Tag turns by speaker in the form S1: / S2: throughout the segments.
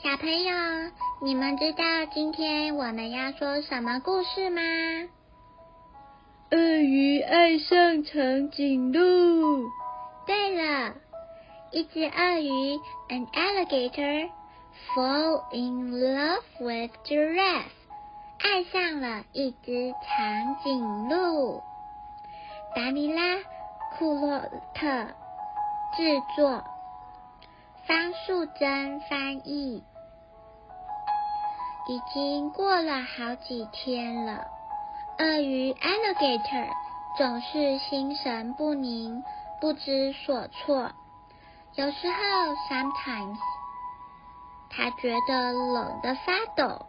S1: 小朋友，你们知道今天我们要说什么故事吗？
S2: 鳄鱼爱上长颈鹿。
S1: 对了，一只鳄鱼，an alligator fall in love with giraffe，爱上了一只长颈鹿。达尼拉·库洛特制作，方素珍翻译。已经过了好几天了，鳄鱼 alligator 总是心神不宁、不知所措。有时候 sometimes 他觉得冷得发抖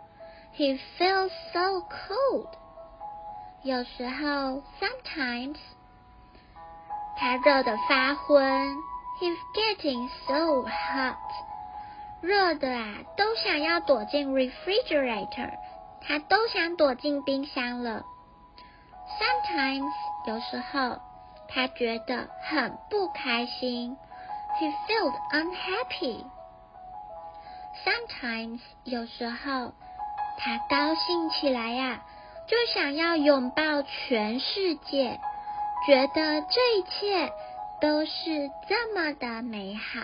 S1: ，he feels so cold。有时候 sometimes 他热得发昏，he's getting so hot。热的啊，都想要躲进 refrigerator，他都想躲进冰箱了。Sometimes 有时候他觉得很不开心，he felt unhappy。Sometimes 有时候他高兴起来呀，就想要拥抱全世界，觉得这一切都是这么的美好。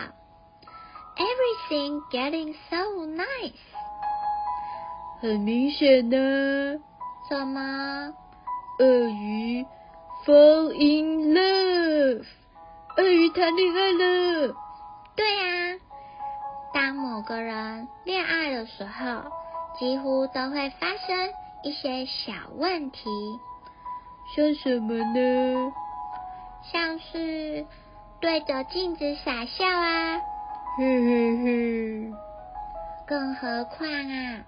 S1: Everything getting so nice。
S2: 很明显呢。
S1: 什么？
S2: 鳄鱼 fall in love。鳄鱼谈恋爱了。
S1: 对啊，当某个人恋爱的时候，几乎都会发生一些小问题。
S2: 像什么呢？
S1: 像是对着镜子傻笑啊。
S2: 嘿嘿嘿！
S1: 更何况啊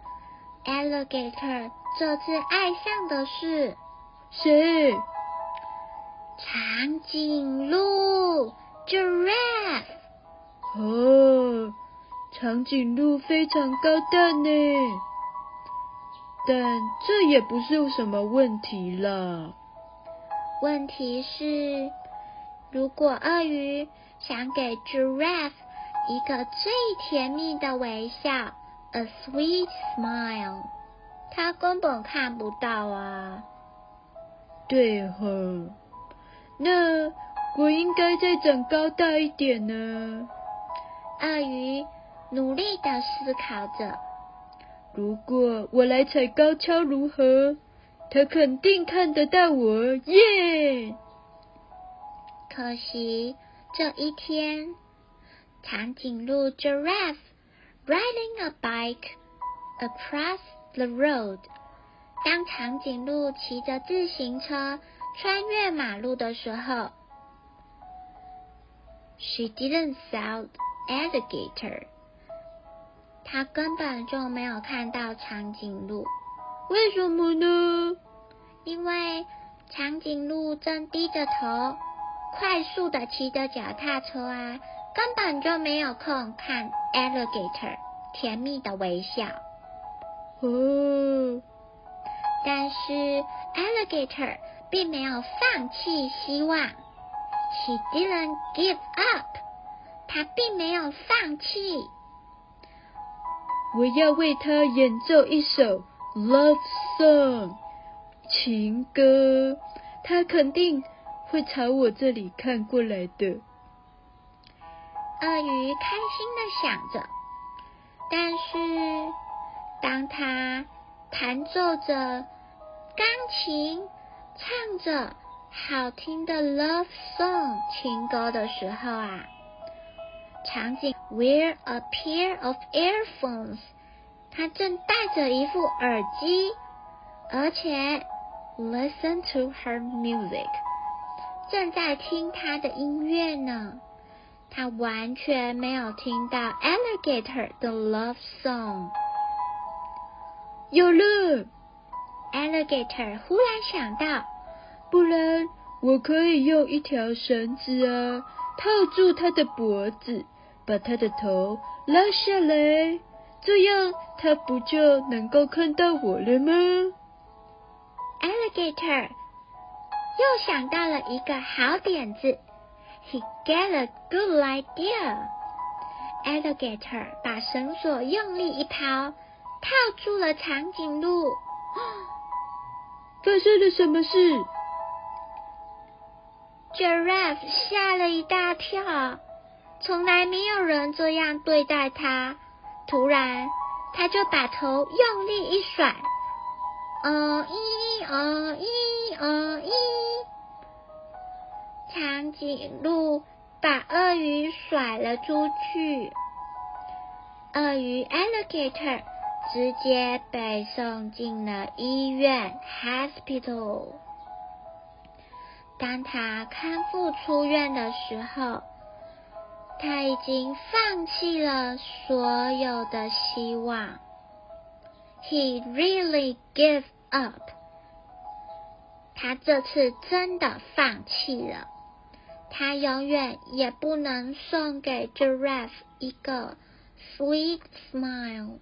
S1: ，alligator 这次爱上的是
S2: 谁？
S1: 长颈鹿 giraffe。
S2: 哦，长颈鹿非常高大呢，但这也不是什么问题啦。
S1: 问题是，如果鳄鱼想给 giraffe 一个最甜蜜的微笑，a sweet smile，他根本看不到啊。
S2: 对哈，那我应该再长高大一点呢。
S1: 鳄鱼努力的思考着，
S2: 如果我来踩高跷如何？他肯定看得到我耶。
S1: 可惜这一天。长颈鹿 giraffe riding a bike across the road。当长颈鹿骑着自行车穿越马路的时候，she didn't see alligator。她根本就没有看到长颈鹿。
S2: 为什么呢？
S1: 因为长颈鹿正低着头，快速的骑着脚踏车啊。根本就没有空看 alligator 甜蜜的微笑。
S2: 哦，
S1: 但是 alligator 并没有放弃希望，She didn't give up，他并没有放弃。
S2: 我要为他演奏一首 love song 情歌，他肯定会朝我这里看过来的。
S1: 鳄鱼开心的想着，但是当他弹奏着钢琴，唱着好听的 love song 情歌的时候啊，场景 wear a pair of earphones，他正戴着一副耳机，而且 listen to her music，正在听他的音乐呢。他完全没有听到 alligator 的 love song。
S2: 有了
S1: ！Alligator 忽然想到，
S2: 不然我可以用一条绳子啊，套住他的脖子，把他的头拉下来，这样他不就能够看到我了吗
S1: ？Alligator 又想到了一个好点子 get a good idea。Alligator 把绳索用力一抛，套住了长颈鹿。
S2: 发生了什么事
S1: ？Giraffe 吓了一大跳，从来没有人这样对待他。突然，他就把头用力一甩，哦咦哦咦哦咦，长颈鹿。把鳄鱼甩了出去，鳄鱼 alligator 直接被送进了医院 hospital。当他康复出院的时候，他已经放弃了所有的希望。He really gave up。他这次真的放弃了。他永远也不能送给 Giraffe 一个 sweet smile。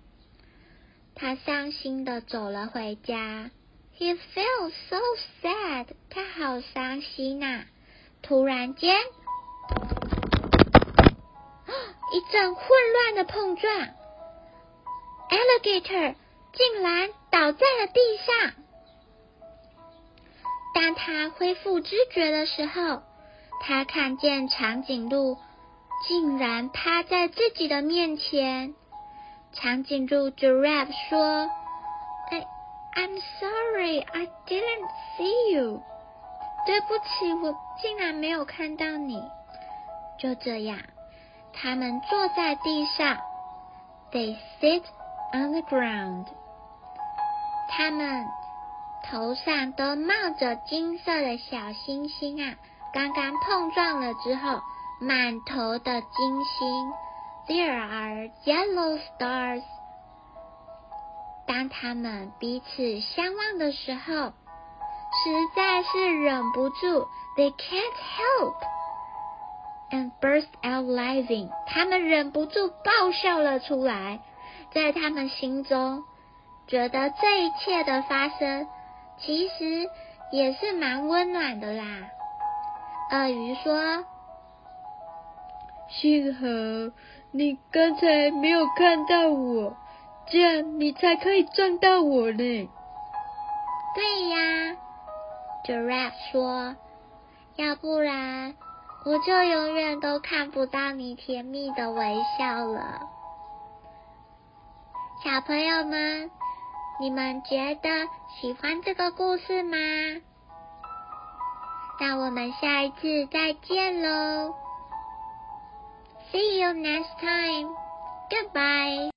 S1: 他伤心的走了回家。He felt so sad。他好伤心呐！突然间，一阵混乱的碰撞，Alligator 竟然倒在了地上。当他恢复知觉的时候，他看见长颈鹿竟然趴在自己的面前。长颈鹿 Giraffe 说：“I I'm sorry, I didn't see you。对不起，我竟然没有看到你。”就这样，他们坐在地上。They sit on the ground。他们头上都冒着金色的小星星啊！刚刚碰撞了之后，满头的金星，There are yellow stars。当他们彼此相望的时候，实在是忍不住，They can't help and burst out laughing。他们忍不住爆笑了出来，在他们心中，觉得这一切的发生，其实也是蛮温暖的啦。鳄鱼说：“
S2: 幸好你刚才没有看到我，这样你才可以撞到我呢。”
S1: 对呀，Giraffe 说：“要不然我就永远都看不到你甜蜜的微笑了。”小朋友们，你们觉得喜欢这个故事吗？那我们下一次再见喽！See you next time. Goodbye.